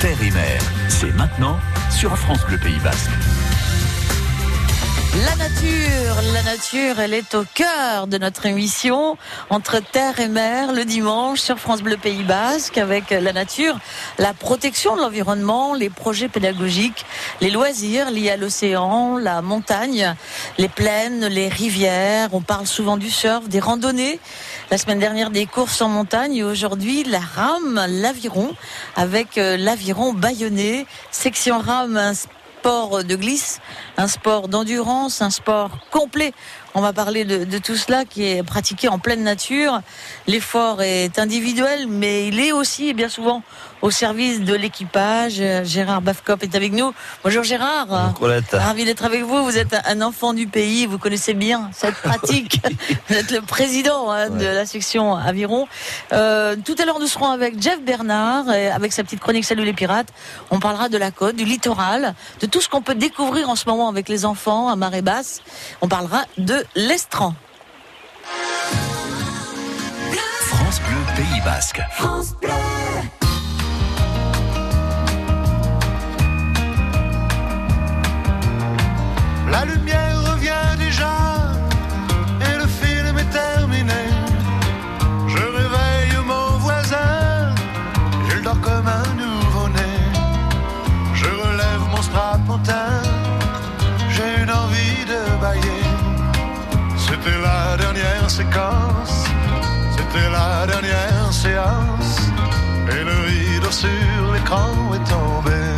terre et mer. C'est maintenant sur France Bleu Pays Basque. La nature, la nature, elle est au cœur de notre émission entre terre et mer le dimanche sur France Bleu Pays Basque avec la nature, la protection de l'environnement, les projets pédagogiques, les loisirs liés à l'océan, la montagne, les plaines, les rivières. On parle souvent du surf, des randonnées. La semaine dernière des courses en montagne et aujourd'hui la rame, l'aviron avec euh, l'aviron bayonnais, section rame sport de glisse, un sport d'endurance, un sport complet. On va parler de, de, tout cela qui est pratiqué en pleine nature. L'effort est individuel, mais il est aussi bien souvent au service de l'équipage. Gérard Bafkop est avec nous. Bonjour Gérard. Bonjour Ravi d'être avec vous. Vous êtes un enfant du pays. Vous connaissez bien cette pratique. vous êtes le président hein, ouais. de la section Aviron. Euh, tout à l'heure, nous serons avec Jeff Bernard, et avec sa petite chronique Salut les pirates. On parlera de la côte, du littoral, de tout ce qu'on peut découvrir en ce moment avec les enfants à marée basse. On parlera de l'estran. France Bleu Pays Basque. France Bleu. La lumière revient déjà et le film est terminé. Je réveille mon voisin, il dort comme un nouveau-né. Je relève mon strapontin, j'ai une envie de bailler. C'était la dernière séquence, c'était la dernière séance. Et le rideau sur l'écran est tombé.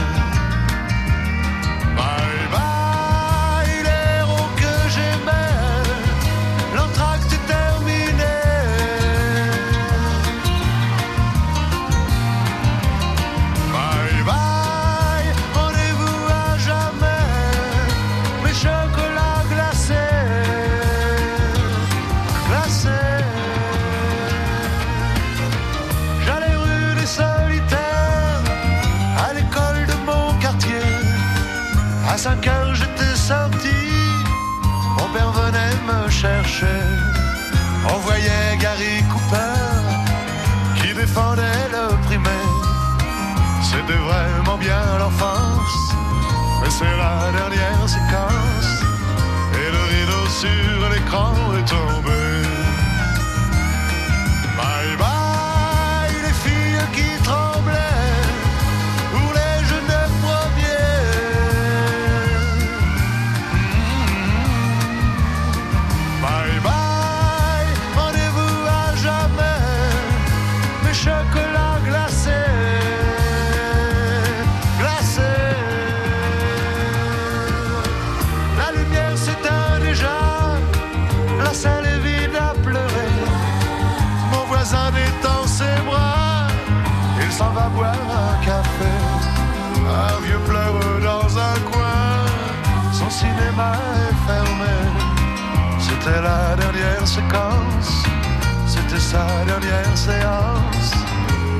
Dernière séance.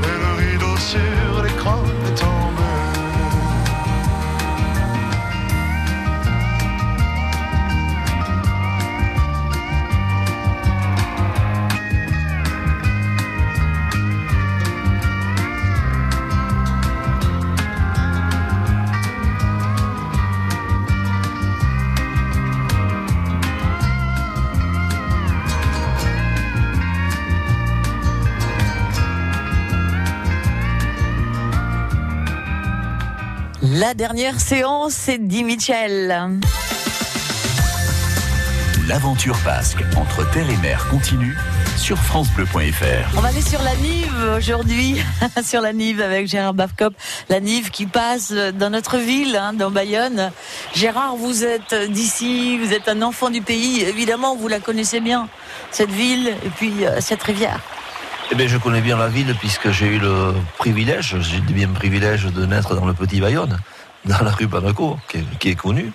Et le rideau sur l'écran La dernière séance, c'est dit Michel. L'aventure basque entre terre et mer continue sur francebleu.fr. On va aller sur la Nive aujourd'hui, sur la Nive avec Gérard Bafkop. La Nive qui passe dans notre ville, hein, dans Bayonne. Gérard, vous êtes d'ici, vous êtes un enfant du pays. Évidemment, vous la connaissez bien, cette ville et puis euh, cette rivière. Eh bien, je connais bien la ville puisque j'ai eu le privilège, j'ai bien le privilège de naître dans le petit Bayonne, dans la rue Panaco, qui est, qui est connue.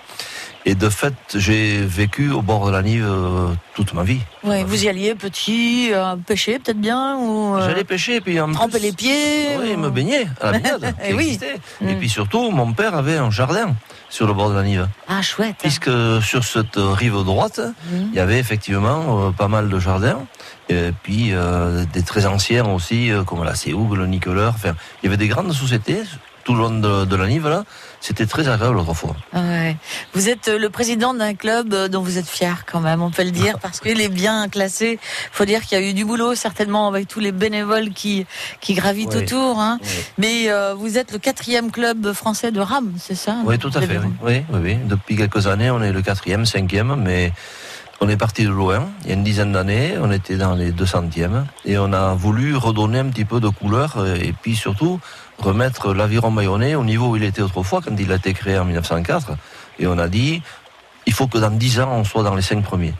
Et de fait, j'ai vécu au bord de la Nive euh, toute ma vie. Ouais, vous y alliez petit, euh, pêcher peut-être bien ou euh, J'allais pêcher, puis en tremper les pieds. Oui, ou- me baigner à la baignade. Eh qui oui. existait. Et Mm. puis surtout, mon père avait un jardin sur le bord de la Nive. Ah chouette. Puisque sur cette rive droite, Mhm. il y avait effectivement pas mal de jardins. Et puis euh, des très anciens aussi, euh, comme la Séoug, le Nicoleur. Enfin, il y avait des grandes sociétés tout le long de, de la Nive là. C'était très agréable autrefois. Ouais. Vous êtes euh, le président d'un club euh, dont vous êtes fier quand même, on peut le dire, parce qu'il est bien classé. faut dire qu'il y a eu du boulot certainement avec tous les bénévoles qui, qui gravitent Oui. autour. Hein. Oui. Mais euh, vous êtes le quatrième club français de rame, c'est ça Oui, tout à fait. Oui, oui, oui. Depuis quelques années, on est le quatrième, cinquième, mais on est parti de loin. Il y a une dizaine d'années, on était dans les 200e et on a voulu redonner un petit peu de couleur euh, et puis surtout remettre l'aviron bayonnais au niveau où il était autrefois quand il a été créé en 1904. Et on a dit, il faut que dans 10 ans, on soit dans les cinq premiers.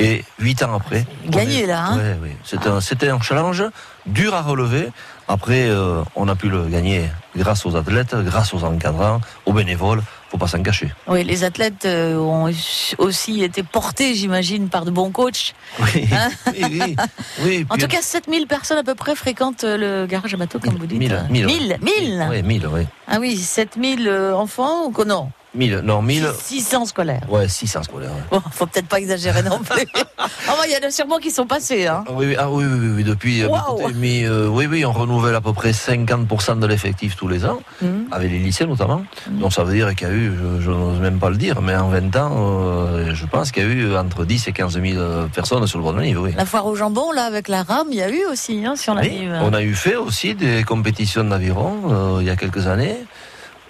Et huit ans après. Gagné, est- là, hein Ouais, oui. C'était un, c'était un challenge dur à relever. Après, euh, on a pu le gagner grâce aux athlètes, grâce aux encadrants, aux bénévoles. Faut pas s'en cacher. Oui, les athlètes euh, ont aussi été portés, j'imagine, par de bons coachs. Oui, Hein oui, oui. oui En tout cas, 7000 personnes à peu près fréquentent euh, le garage à bateau, comme vous dites. Mille, Euh, mille. 1000 1000 Oui, 1000, oui. Ah oui, 7000 euh, enfants ou non 1000, non, 1000. 600 scolaires. Ouais, 600 scolaires. ouais. Bon, faut peut-être pas exagérer non plus. Enfin, il y en a sûrement qui sont passés. Hein. Ah oui, oui, ah oui, oui, oui, oui, depuis. euh, mais, euh, oui, oui, on renouvelle à peu près 50% de l'effectif tous les ans, Mhm. avec les lycées notamment. Mhm. Donc ça veut dire qu'il y a eu, je, je n'ose même pas le dire, mais en 20 ans, euh, je pense qu'il y a eu entre 10 et 15 000 personnes sur le bord de la Nive, oui. La foire au jambon, là, avec la rame, il y a eu aussi hein, sur la Nive. on a eu fait aussi des compétitions d'aviron euh, il y a quelques années.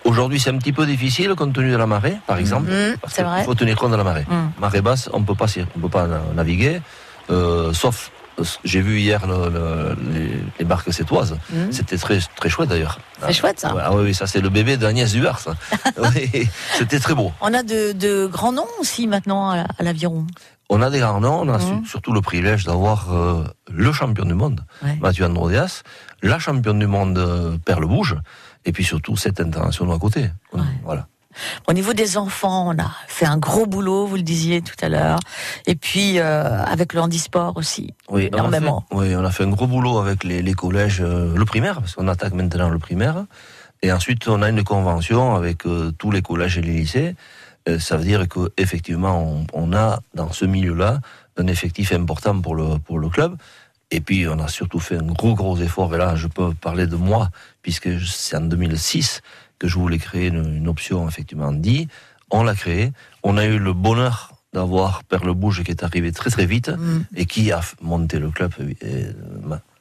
Aujourd'hui, c'est un petit peu difficile compte tenu de la marée, par exemple. Parce c'est vrai. faut tenir compte de la marée. Mhm. Marée basse, on peut pas, on peut pas na- naviguer, euh, sauf. euh, J'ai vu hier le- le- les, les barques sétoises. Mhm. C'était très très chouette d'ailleurs. C'est chouette, ça. Ah oui, oui, ça c'est le bébé d'Agnès ça. Oui, C'était très beau. On a de, de grands noms aussi maintenant à, à l'aviron. On a des grands noms, on a su- surtout le privilège d'avoir euh, le champion du monde, Ouais. Mathieu Androdias, la championne du monde euh, Perle Bouge, et puis surtout cette internationale à côté. Ouais. Voilà. Au niveau des enfants, on a fait un gros boulot, vous le disiez tout à l'heure. Et puis euh, avec le handisport aussi. Oui, on a, fait, Énormément. oui, on a fait un gros boulot avec les, les collèges, euh, le primaire, parce qu'on attaque maintenant le primaire. Et ensuite, on a une convention avec euh, tous les collèges et les lycées. Ça veut dire que effectivement, on, on a dans ce milieu-là un effectif important pour le pour le club. Et puis, on a surtout fait un gros gros effort. Et là, je peux parler de moi, puisque c'est en 2006 que je voulais créer une, une option effectivement dit. On l'a créé. On a eu le bonheur d'avoir Perle Bouge qui est arrivé très très vite Mhm. et qui a monté le club, et, euh,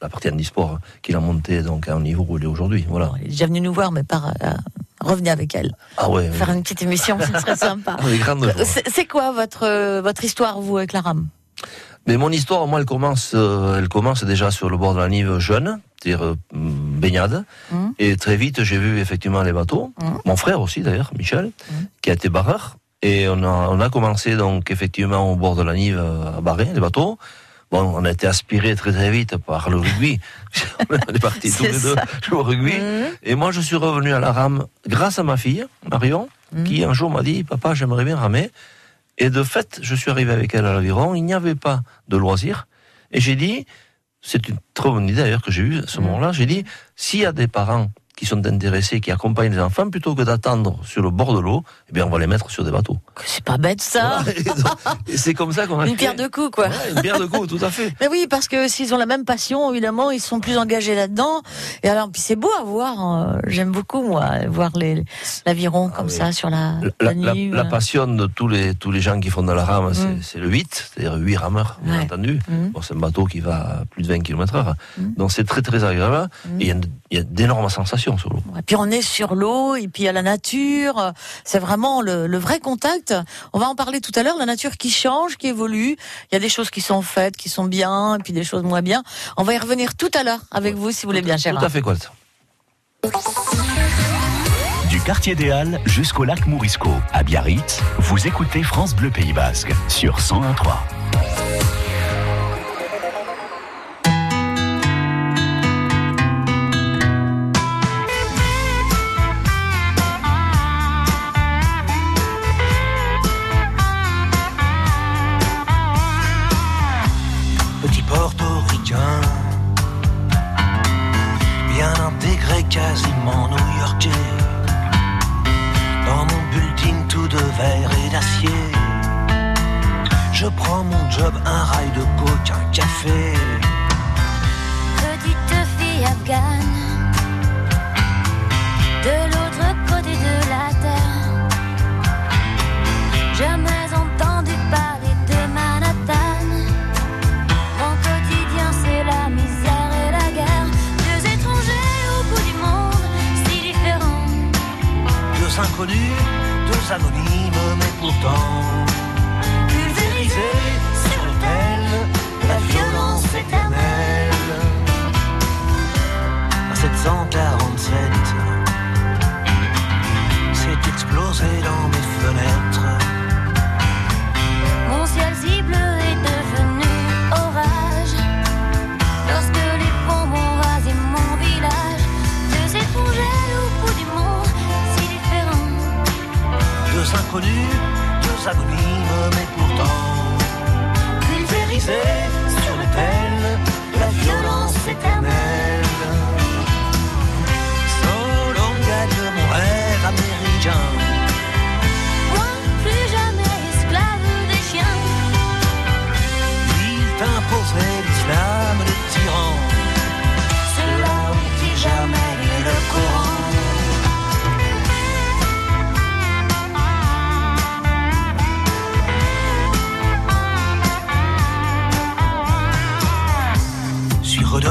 la partie handisport, hein, qu'il a monté donc à un niveau où il est aujourd'hui. Voilà. Elle est déjà venue nous voir, mais par, euh, revenez avec elle. Ah ouais. Faire oui. une petite émission, ce serait sympa. Ah. C'est c'est quoi votre, euh, votre histoire, vous, avec la rame Mais mon histoire, moi, elle commence, euh, elle commence déjà sur le bord de la Nive jeune, c'est-à-dire euh, baignade. Mhm. Et très vite, j'ai vu effectivement les bateaux. Mhm. Mon frère aussi, d'ailleurs, Michel, Mhm. qui a été barreur. Et on a, on a commencé donc effectivement au bord de la Nive euh, à barrer les bateaux. Bon, on a été aspiré très très vite par le rugby. on est partis tous les deux jouer au rugby. Et moi, je suis revenu à la rame grâce à ma fille, Marion, qui un jour m'a dit, papa, j'aimerais bien ramer. Et de fait, je suis arrivé avec elle à l'aviron. Il n'y avait pas de loisirs. Et j'ai dit, c'est une très bonne idée d'ailleurs que j'ai eue à ce Mhm. moment-là. J'ai dit, s'il y a des parents qui sont intéressés, qui accompagnent les enfants, plutôt que d'attendre sur le bord de l'eau, eh bien, on va les mettre sur des bateaux. C'est pas bête, ça Voilà. C'est comme ça qu'on a Une pierre deux coups, quoi. Ouais, une pierre de coups, tout à fait. Mais oui, parce que s'ils ont la même passion, évidemment, ils sont plus engagés là-dedans. Et alors, puis c'est beau à voir. hein. J'aime beaucoup, moi, voir les l'aviron comme Ah oui. ça sur la, La, la la- Nive. la passion de tous les, tous les gens qui font de la rame, c'est- Mm. c'est le 8, c'est-à-dire 8 rameurs, bien Ouais. entendu. Bon, c'est un bateau qui va à plus de 20 km heure. Mm. Donc c'est très très agréable. Mm. Et il y a, il y a d'énormes sensations sur l'eau. Et puis on est sur l'eau et puis à la nature. C'est vraiment le, le vrai contact. On va en parler tout à l'heure. La nature qui change, qui évolue. Il y a des choses qui sont faites, qui sont bien, et puis des choses moins bien. On va y revenir tout à l'heure avec vous, si vous voulez bien, Gérard. Tout à fait, Colt. Du quartier des Halles jusqu'au lac Mourisco, à Biarritz, vous écoutez France Bleu Pays Basque sur 101.3. café. Petite fille afghane, de l'autre côté de la terre. Jamais entendu parler de Manhattan. Mon quotidien, c'est la misère et la guerre. Deux étrangers au bout du monde, si différents. Deux inconnus, deux anonymes, mais pourtant À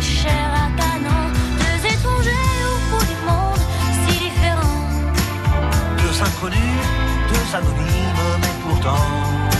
la chair à canon. Deux étrangers au bout du monde, si différents. Deux inconnus, deux anonymes, mais pourtant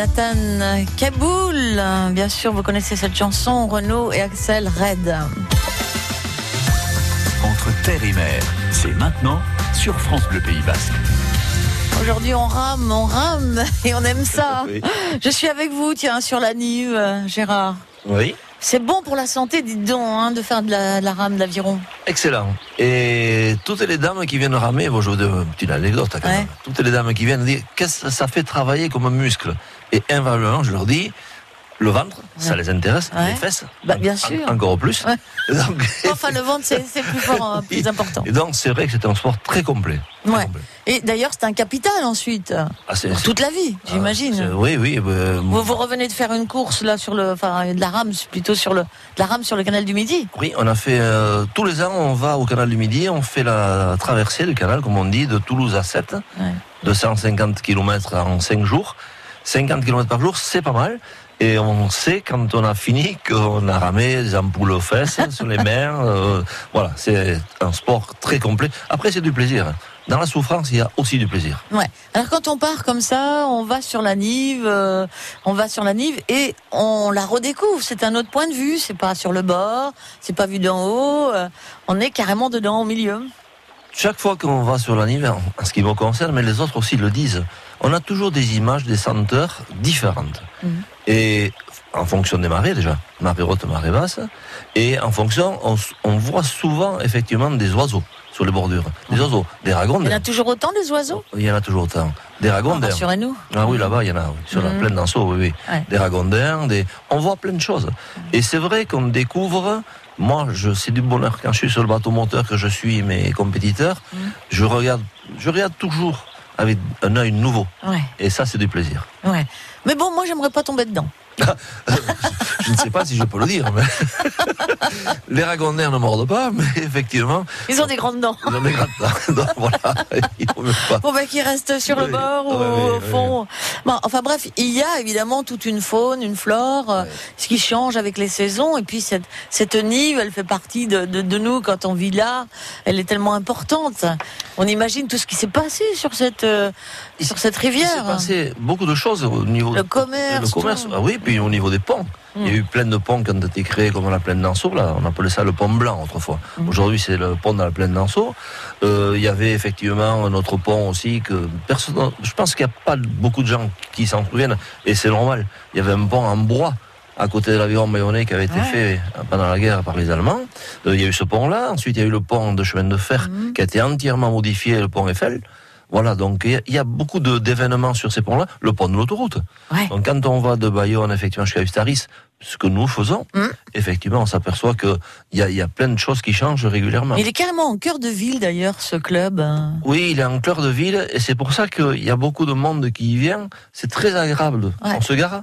Manhattan, Kaboul. Bien sûr, vous connaissez cette chanson, Renaud et Axel Red. Entre terre et mer, c'est maintenant sur France Bleu Pays Basque. Aujourd'hui, on rame, on rame et on aime ça. Oui. Je suis avec vous, tiens, sur la Nive, euh, Gérard. Oui. C'est bon pour la santé, dites donc, hein, de faire de la, de la rame d'aviron. Excellent. Et toutes les dames qui viennent ramer, bon, je vous donne une petite anecdote quand Ouais. même. Toutes les dames qui viennent dire qu'est-ce que ça fait travailler comme muscle? Et invariablement, je leur dis, le ventre, ça les intéresse, Ouais. les fesses, Bah, bien en- sûr. encore plus. Ouais. Et donc, Enfin, le ventre, c'est c'est plus fort, hein, plus important. Et donc, c'est vrai que c'est un sport très complet. Très Ouais. complet. Et d'ailleurs, c'est un capital ensuite, Ah, pour toute la vie, ah, j'imagine. Oui, oui. euh, Vous, vous revenez de faire une course là sur le, enfin, de la rame, plutôt sur le, de la rame sur le canal du Midi. Oui, on a fait euh, tous les ans, on va au canal du Midi, on fait la traversée du canal, comme on dit, de Toulouse à 7, Ouais. 250 km en 5 jours. 50 km par jour, c'est pas mal. Et on sait quand on a fini qu'on a ramé des ampoules aux fesses sur les mers. euh, voilà, c'est un sport très complet. Après, c'est du plaisir. Dans la souffrance, il y a aussi du plaisir. Ouais. Alors quand on part comme ça, on va sur la Nive, euh, on va sur la Nive et on la redécouvre. C'est un autre point de vue. C'est pas sur le bord, c'est pas vu d'en haut. euh, on est carrément dedans au milieu. Chaque fois qu'on va sur la Nive, en en ce qui me concerne, mais les autres aussi le disent, on a toujours des images, des senteurs différentes. Mhm. Et en fonction des marées déjà, marée haute, marée basse, et en fonction, on, voit souvent effectivement des oiseaux sur les bordures. Des oiseaux, des Il y en ragondins. a toujours autant des oiseaux? Il y en a toujours autant. Des ragondins. Rassurez-nous. Ah oui, là-bas, il y en a, oui, sur la Mhm. plaine d'Anso, oui, oui. Ouais. Des ragondins, des... on voit plein de choses. Et c'est vrai qu'on découvre, moi, je, c'est du bonheur quand je suis sur le bateau moteur que je suis mes compétiteurs, Mhm. je regarde, je regarde toujours avec un œil nouveau. Ouais, Et ça, c'est du plaisir. ouais. Mais bon, moi, j'aimerais pas tomber dedans. Je ne sais pas si je peux le dire, mais les ragondins ne mordent pas, mais effectivement, Ils ont des grandes dents. ils ont des grandes dents. Donc voilà, il faut même pas. Bon, bah, qui reste sur le Oui, bord ou au fond. Bon, enfin bref, il y a évidemment toute une faune, une flore, euh, ce qui change avec les saisons. Et puis cette, cette nive, elle fait partie de, de, de nous quand on vit là. Elle est tellement importante. On imagine tout ce qui s'est passé sur cette, euh, sur cette Il s'est rivière. passé beaucoup de choses au niveau Le commerce. le commerce. Ah oui, puis au niveau des ponts. Il y a Mm. eu plein de ponts qui ont été créés comme la plaine d'Anseau, là. On appelait ça le pont blanc autrefois. Mm. Aujourd'hui, c'est le pont dans la plaine d'Anseau. Euh, il y avait effectivement un autre pont aussi que personne, je pense qu'il n'y a pas beaucoup de gens qui s'en souviennent. Et c'est normal. Il y avait un pont en bois à côté de l'avion Bayonnais qui avait été Ouais. fait pendant la guerre par les Allemands. Euh, il y a eu ce pont-là. Ensuite, il y a eu le pont de chemin de fer Mhm. qui a été entièrement modifié, le pont Eiffel. Voilà, donc il y a- il y a beaucoup d'événements sur ces ponts-là. Le pont de l'autoroute. Ouais. Donc quand on va de Bayonne effectivement jusqu'à Ustaris, ce que nous faisons, Mm. effectivement, on s'aperçoit que il y a, y a plein de choses qui changent régulièrement. Il est carrément en cœur de ville d'ailleurs, ce club. hein. Oui, il est en cœur de ville et c'est pour ça qu'il y a beaucoup de monde qui y vient. C'est très agréable. Ouais. On se gare.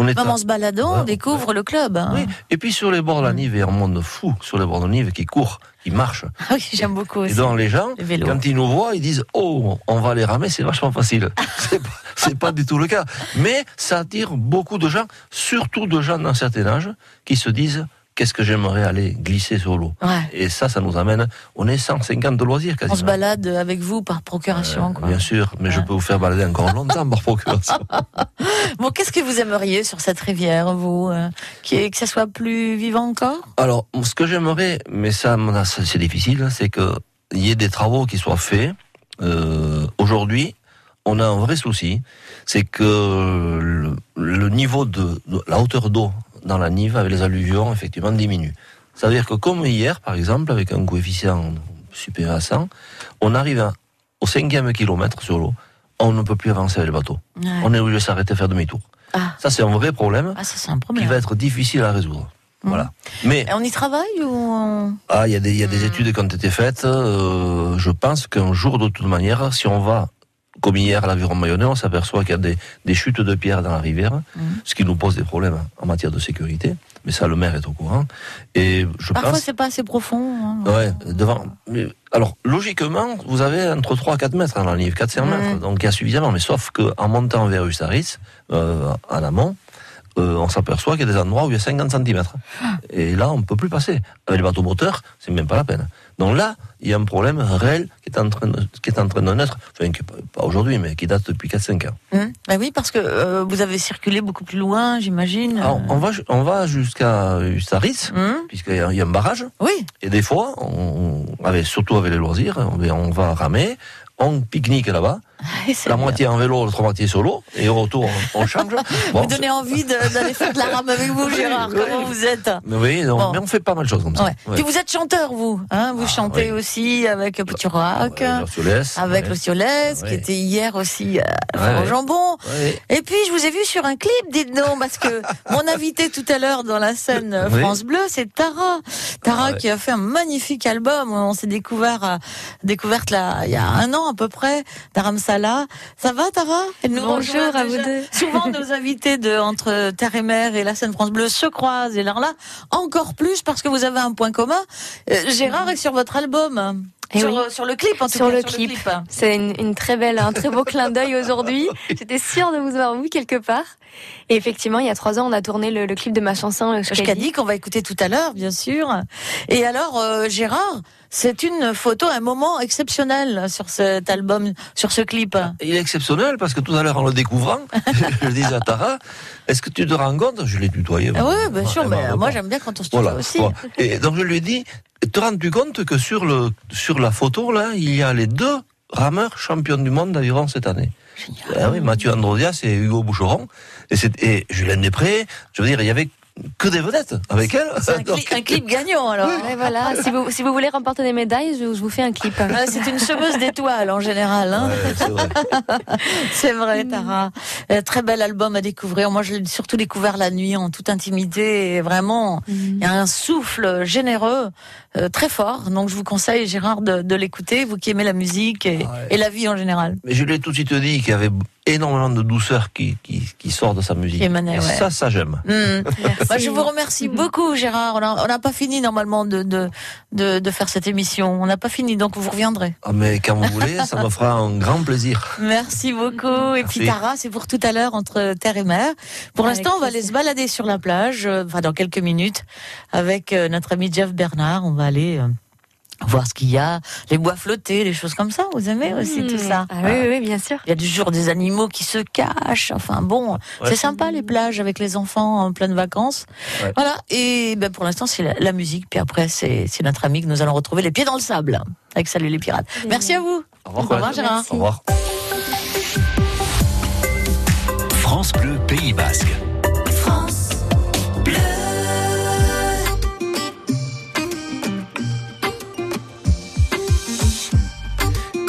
On est Même à- en se baladant, on Ouais. découvre le club. hein. Oui. Et puis sur les bords de la Nive, il y a un monde fou sur les bords de la Nive qui court, qui marche. Ah oui, j'aime beaucoup Et aussi. donc les gens, quand ils nous voient, ils disent Oh, on va les ramer, c'est vachement facile. c'est pas, pas du tout le cas. Mais ça attire beaucoup de gens, surtout de gens d'un certain âge, qui se disent Qu'est-ce que j'aimerais aller glisser sur l'eau Ouais. Et ça, ça nous amène. On est 150 de loisirs quasiment. On se balade avec vous par procuration. quoi. Bien sûr, mais je peux vous faire balader encore longtemps par procuration. Bon, qu'est-ce que vous aimeriez sur cette rivière, vous euh, Que ça soit plus vivant encore? Alors, ce que j'aimerais, mais ça, c'est difficile, c'est qu'il y ait des travaux qui soient faits. Euh, Aujourd'hui, on a un vrai souci, c'est que le, le niveau de, de- la hauteur d'eau dans la Nive avec les alluvions, effectivement, diminue. Ça veut dire que comme hier, par exemple, avec un coefficient supérieur à 100, on arrive à- au cinquième kilomètre sur l'eau, on ne peut plus avancer avec le bateau. Ouais. On est obligé de s'arrêter faire demi-tour. Ah. Ça, c'est un vrai problème Ah, ça c'est un qui problème. va être difficile à résoudre. Mhm. Voilà. Mais Et on y travaille ou on- ah, il y a des, il y a des Hmm. études qui ont été faites. euh, je pense qu'un jour, de toute manière, si on va, comme hier à l'aviron Mayonnais, on s'aperçoit qu'il y a des, des chutes de pierres dans la rivière, Mhm. ce qui nous pose des problèmes en matière de sécurité. Mais ça, le maire est au courant. Et je Parfois pense. c'est pas assez profond. hein. Ouais, devant. alors, logiquement, vous avez entre 3 et 4 mètres dans la Nive, 400 Mhm. mètres. Donc, il y a suffisamment. Mais sauf qu'en montant vers Ustaris, euh, en amont, euh, on s'aperçoit qu'il y a des endroits où il y a 50 cm. Et là, on ne peut plus passer. Avec les bateaux moteurs, c'est même pas la peine. Donc là, il y a un problème réel qui est en train de, qui est en train de naître, enfin, qui pas, aujourd'hui, mais qui date depuis 4-5 ans. Hum. Bah oui, parce que euh, vous avez circulé beaucoup plus loin, j'imagine. Alors, on va, on va jusqu'à Ustaris, Hum. puisqu'il y, a- il y a un barrage. Oui. Et des fois, on, avec, surtout avec les loisirs, on, va- on va ramer, on pique-nique là-bas, la moitié en vélo, l'autre moitié sur l'eau, et au retour, on, change. Bon, Vous donnez envie d'aller faire de la rame avec vous, Gérard. Oui. Comment vous êtes mais oui, Bon. mais on fait pas mal de choses comme ça. Ouais. Ouais. Puis vous êtes chanteur, vous. Hein vous Ah, chantez oui. aussi avec Petit Rock, avec ouais. L'Ociolès, qui était hier aussi Ouais, au jambon. Et puis, je vous ai vu sur un clip, dites donc, parce que mon invité tout à l'heure dans la scène euh. France Bleu, c'est Tara. Tara qui a fait un magnifique album. On s'est découvert, euh, découverte là, il y a un an à peu près, Dharamsala. Ça va, Tara? Nous Bonjour à vous deux. Souvent, nos invités de Entre Terre et Mer et la scène France Bleu se croisent. Et alors là, encore plus parce que vous avez un point commun. Euh, Gérard est sur votre album. Eh sur, oui. euh, sur le clip, en tout Sur cas, le clip. C'est une, une très belle, un très beau clin d'œil aujourd'hui. J'étais sûre de vous avoir vu quelque part. Et effectivement, il y a trois ans, on a tourné le, le clip de ma chanson, dit qu'on va écouter tout à l'heure, bien sûr. Et alors, euh, Gérard, c'est une photo, un moment exceptionnel sur cet album, sur ce clip. Il est exceptionnel parce que tout à l'heure, en le découvrant, je disais à Tara, est-ce que tu te rends compte Je l'ai tutoyé. Ah oui, bien sûr, Elle mais m'a moi j'aime bien quand on se tutoie Voilà. aussi. Et donc je lui ai dit, te rends-tu compte que sur le sur la photo là, il y a les deux rameurs champions du monde d'aviron cette année? Ah oui, Mathieu Androdias et Hugo Boucheron. Et, et Julien Després, je veux dire, il y avait que des vedettes avec elle. C'est un, Donc, cli- un clip gagnant alors. Et voilà, si vous, si vous voulez remporter des médailles, je, je vous fais un clip. Ouais, C'est une semeuse d'étoiles en général. Hein. ouais, c'est vrai. Tara. Euh, très bel album à découvrir. Moi, je l'ai surtout découvert la nuit en toute intimité. Et vraiment, il y a un souffle généreux, euh, très fort. Donc, je vous conseille, Gérard, de, de l'écouter, vous qui aimez la musique et, Ah ouais. et la vie en général. Mais je l'ai tout de suite dit qu'il y avait énormément de douceur qui, qui, qui sort de sa musique. Et ouais. ça, ça j'aime. Hmm. Je vous remercie beaucoup, Gérard. On n'a pas fini normalement de, de, de, de faire cette émission. On n'a pas fini, donc vous reviendrez. Ah, mais quand vous voulez, ça me fera un grand plaisir. Merci beaucoup. Et puis. Tara, c'est pour tout à l'heure entre terre et mer. Pour l'instant, on va aller se balader sur la plage, euh, enfin dans quelques minutes, avec euh, notre ami Jeff Bernard. On va aller euh, voir ce qu'il y a, les bois flottés, les choses comme ça. Vous aimez aussi tout ça Ah oui, bien sûr. Il y a toujours des animaux qui se cachent. Enfin bon, c'est sympa les plages avec les enfants en pleine vacances. Ouais. Voilà. Et ben, pour l'instant, c'est la, la musique. Puis après, c'est c'est notre ami que nous allons retrouver les pieds dans le sable avec Salut les pirates. Merci à vous. Au revoir, Au revoir. Gérard. Au revoir. France Bleu Pays Basque.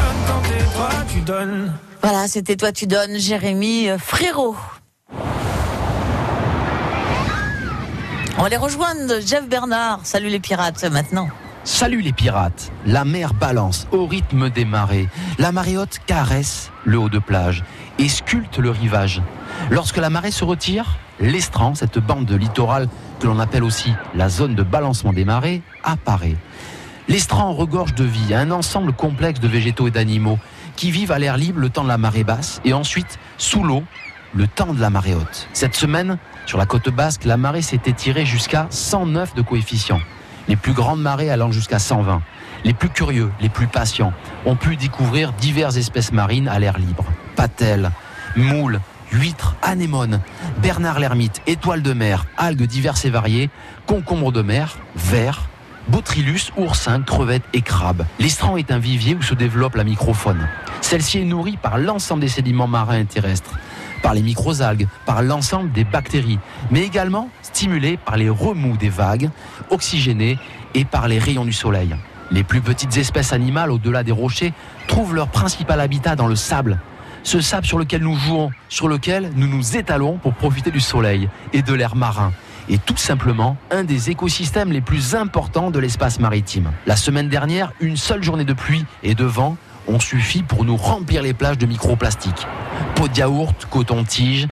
Donnes quand t'es toi, tu donnes. Voilà, c'était toi tu donnes, Jérémy euh, Frérot. On va les rejoindre, Jeff Bernard. Salut les pirates maintenant. Salut les pirates La mer balance au rythme des marées. La marée haute caresse le haut de plage et sculpte le rivage. Lorsque la marée se retire, l'estran, cette bande de littoral que l'on appelle aussi la zone de balancement des marées, apparaît. L'estran regorge de vie, un ensemble complexe de végétaux et d'animaux qui vivent à l'air libre le temps de la marée basse et ensuite sous l'eau le temps de la marée haute. Cette semaine, sur la côte basque, la marée s'est étirée jusqu'à 109 de coefficient. Les plus grandes marées allant jusqu'à 120. Les plus curieux, les plus patients, ont pu découvrir diverses espèces marines à l'air libre. Patelles, moules, huîtres, anémones, bernard l'ermite, étoiles de mer, algues diverses et variées, concombres de mer, vers, Botryllus, oursins, crevettes et crabes. L'estran est un vivier où se développe la microfaune. Celle-ci est nourrie par l'ensemble des sédiments marins et terrestres. par les microalgues, par l'ensemble des bactéries, mais également stimulés par les remous des vagues, oxygénés et par les rayons du soleil. Les plus petites espèces animales au-delà des rochers trouvent leur principal habitat dans le sable. Ce sable sur lequel nous jouons, sur lequel nous nous étalons pour profiter du soleil et de l'air marin. Et tout simplement un des écosystèmes les plus importants de l'espace maritime. La semaine dernière, une seule journée de pluie et de vent ont suffi pour nous remplir les plages de microplastiques. Pots de yaourt, coton-tige,